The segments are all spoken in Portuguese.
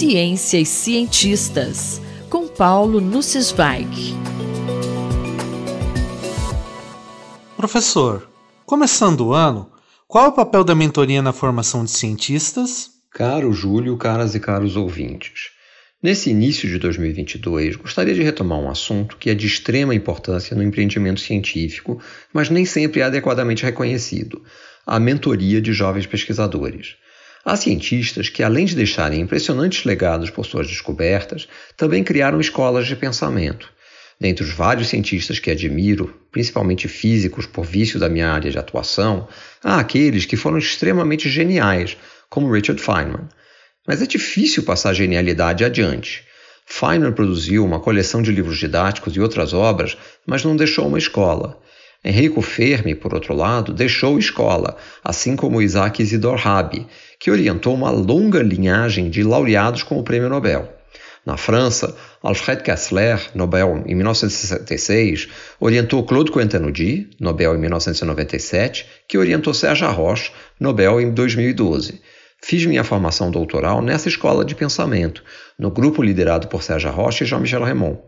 Ciência e Cientistas, com Paulo Nussweig. Professor, começando o ano, qual é o papel da mentoria na formação de cientistas? Caro Júlio, caras e caros ouvintes. Nesse início de 2022, gostaria de retomar um assunto que é de extrema importância no empreendimento científico, mas nem sempre é adequadamente reconhecido: a mentoria de jovens pesquisadores. Há cientistas que, além de deixarem impressionantes legados por suas descobertas, também criaram escolas de pensamento. Dentre os vários cientistas que admiro, principalmente físicos por vício da minha área de atuação, há aqueles que foram extremamente geniais, como Richard Feynman mas é difícil passar a genialidade adiante. Feynman produziu uma coleção de livros didáticos e outras obras, mas não deixou uma escola. Enrico Fermi, por outro lado, deixou escola, assim como Isaac Isidor Rabi, que orientou uma longa linhagem de laureados com o Prêmio Nobel. Na França, Alfred Kessler, Nobel em 1966, orientou Claude Quentin-Nudy, Nobel em 1997, que orientou Serge Roche, Nobel em 2012. Fiz minha formação doutoral nessa escola de pensamento, no grupo liderado por Sérgio Rocha e Jean-Michel Raymond.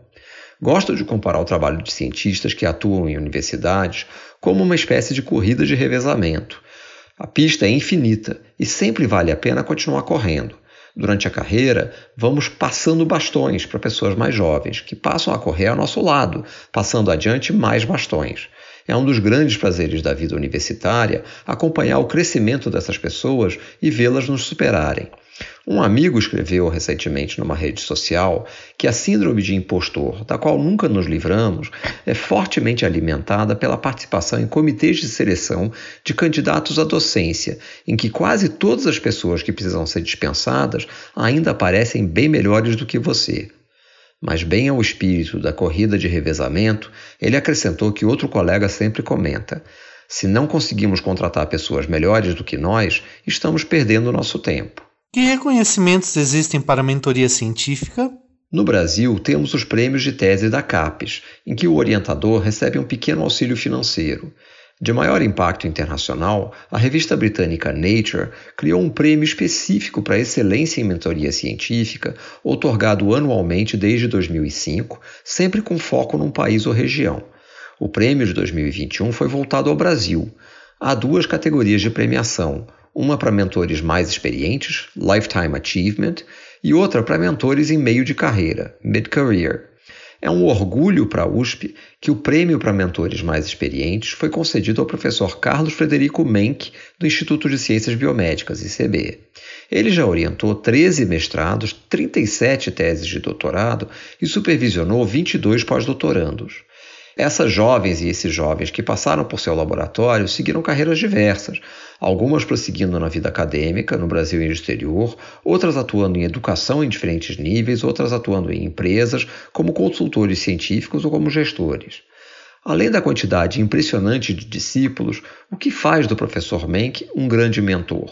Gosto de comparar o trabalho de cientistas que atuam em universidades como uma espécie de corrida de revezamento. A pista é infinita e sempre vale a pena continuar correndo. Durante a carreira, vamos passando bastões para pessoas mais jovens, que passam a correr ao nosso lado, passando adiante mais bastões. É um dos grandes prazeres da vida universitária acompanhar o crescimento dessas pessoas e vê-las nos superarem. Um amigo escreveu recentemente numa rede social que a síndrome de impostor, da qual nunca nos livramos, é fortemente alimentada pela participação em comitês de seleção de candidatos à docência, em que quase todas as pessoas que precisam ser dispensadas ainda parecem bem melhores do que você. Mas, bem ao espírito da corrida de revezamento, ele acrescentou que outro colega sempre comenta: se não conseguimos contratar pessoas melhores do que nós, estamos perdendo nosso tempo. Que reconhecimentos existem para mentoria científica? No Brasil, temos os prêmios de tese da CAPES, em que o orientador recebe um pequeno auxílio financeiro. De maior impacto internacional, a revista britânica Nature criou um prêmio específico para excelência em mentoria científica, otorgado anualmente desde 2005, sempre com foco num país ou região. O prêmio de 2021 foi voltado ao Brasil. Há duas categorias de premiação: uma para mentores mais experientes, Lifetime Achievement, e outra para mentores em meio de carreira, Mid-Career. É um orgulho para a USP que o prêmio para mentores mais experientes foi concedido ao professor Carlos Frederico Menck, do Instituto de Ciências Biomédicas, ICB. Ele já orientou 13 mestrados, 37 teses de doutorado e supervisionou 22 pós-doutorandos. Essas jovens e esses jovens que passaram por seu laboratório seguiram carreiras diversas, algumas prosseguindo na vida acadêmica, no Brasil e no exterior, outras atuando em educação em diferentes níveis, outras atuando em empresas, como consultores científicos ou como gestores. Além da quantidade impressionante de discípulos, o que faz do professor Menck um grande mentor?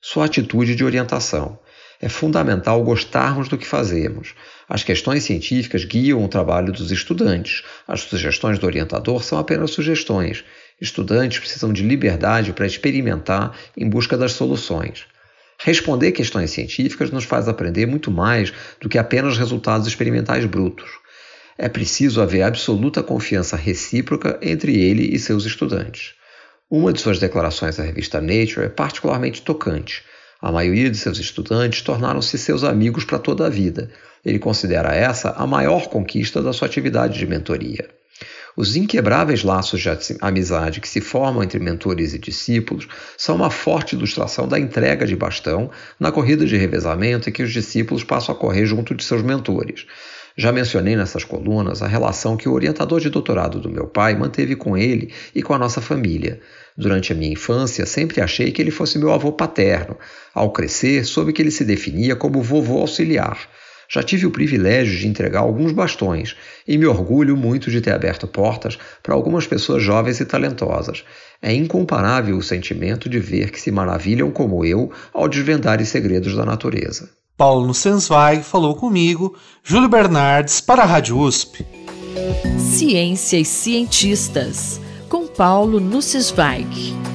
Sua atitude de orientação. É fundamental gostarmos do que fazemos. As questões científicas guiam o trabalho dos estudantes. As sugestões do orientador são apenas sugestões. Estudantes precisam de liberdade para experimentar em busca das soluções. Responder questões científicas nos faz aprender muito mais do que apenas resultados experimentais brutos. É preciso haver absoluta confiança recíproca entre ele e seus estudantes. Uma de suas declarações à revista Nature é particularmente tocante. A maioria de seus estudantes tornaram-se seus amigos para toda a vida. Ele considera essa a maior conquista da sua atividade de mentoria. Os inquebráveis laços de amizade que se formam entre mentores e discípulos são uma forte ilustração da entrega de bastão na corrida de revezamento em que os discípulos passam a correr junto de seus mentores. Já mencionei nessas colunas a relação que o orientador de doutorado do meu pai manteve com ele e com a nossa família. Durante a minha infância, sempre achei que ele fosse meu avô paterno. Ao crescer, soube que ele se definia como vovô auxiliar. Já tive o privilégio de entregar alguns bastões e me orgulho muito de ter aberto portas para algumas pessoas jovens e talentosas. É incomparável o sentimento de ver que se maravilham como eu ao desvendar os segredos da natureza. Paulo Nussensweig falou comigo, Júlio Bernardes, para a Rádio USP. Ciência e Cientistas, com Paulo Nussensweig.